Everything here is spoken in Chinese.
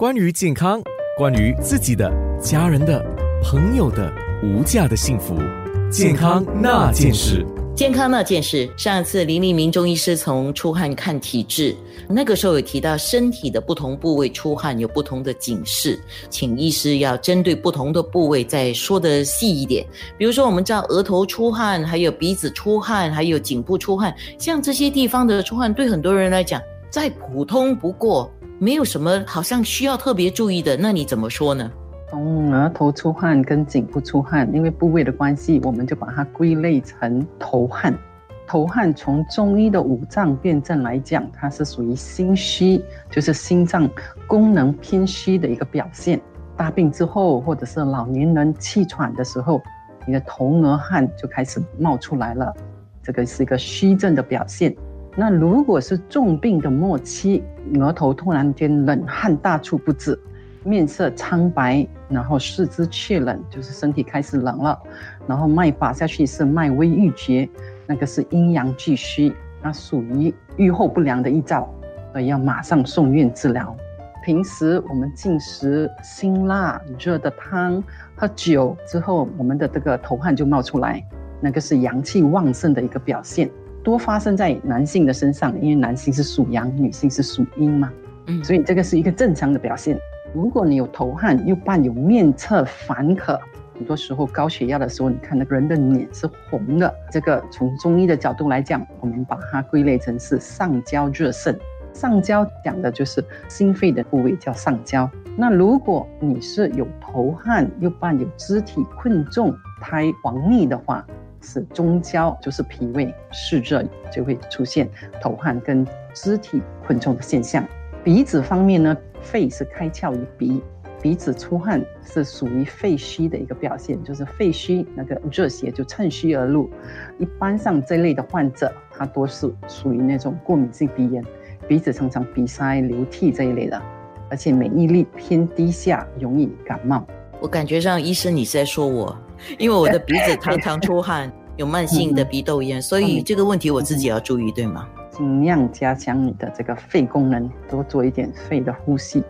关于健康，关于自己的、家人的、朋友的无价的幸福，健康那件事。健康那件事，上次林立明中医师从出汗看体质，那个时候有提到身体的不同部位出汗有不同的警示，请医师要针对不同的部位再说的细一点。比如说，我们知道额头出汗，还有鼻子出汗，还有颈部出汗，像这些地方的出汗，对很多人来讲再普通不过，没有什么好像需要特别注意的。那你怎么说呢？从额头出汗跟颈部出汗，因为部位的关系，我们就把它归类成头汗。头汗从中医的五脏辩证来讲，它是属于心虚，就是心脏功能偏虚的一个表现。大病之后，或者是老年人气喘的时候，你的头额汗就开始冒出来了，这个是一个虚症的表现。那如果是重病的末期，额头突然间冷汗大出不止。面色苍白，然后四肢却冷，就是身体开始冷了。然后脉拔下去是脉微欲绝，那个是阴阳俱虚，那属于预后不良的预兆，所以要马上送院治疗。平时我们进食辛辣热的汤、喝酒之后，我们的这个头汗就冒出来，那个是阳气旺盛的一个表现，多发生在男性的身上，因为男性是属阳，女性是属阴嘛，嗯，所以这个是一个正常的表现。如果你有头汗，又伴有面侧烦渴，很多时候高血压的时候，你看那个人的脸是红的。这个从中医的角度来讲，我们把它归类成是上焦热盛。上焦讲的就是心肺的部位叫上焦。那如果你是有头汗，又伴有肢体困重、苔黄腻的话，是中焦，就是脾胃湿热，就会出现头汗跟肢体困重的现象。鼻子方面呢？肺是开窍于鼻，鼻子出汗是属于肺虚的一个表现，就是肺虚那个热邪就趁虚而入。一般上这类的患者，他多是属于那种过敏性鼻炎，鼻子常常鼻塞、流涕这一类的，而且免疫力偏低下，容易感冒。我感觉上医生你是在说我，因为我的鼻子常常出汗，有慢性的鼻窦炎，所以这个问题我自己要注意，对吗？尽量加强你的这个肺功能，多做一点肺的呼吸。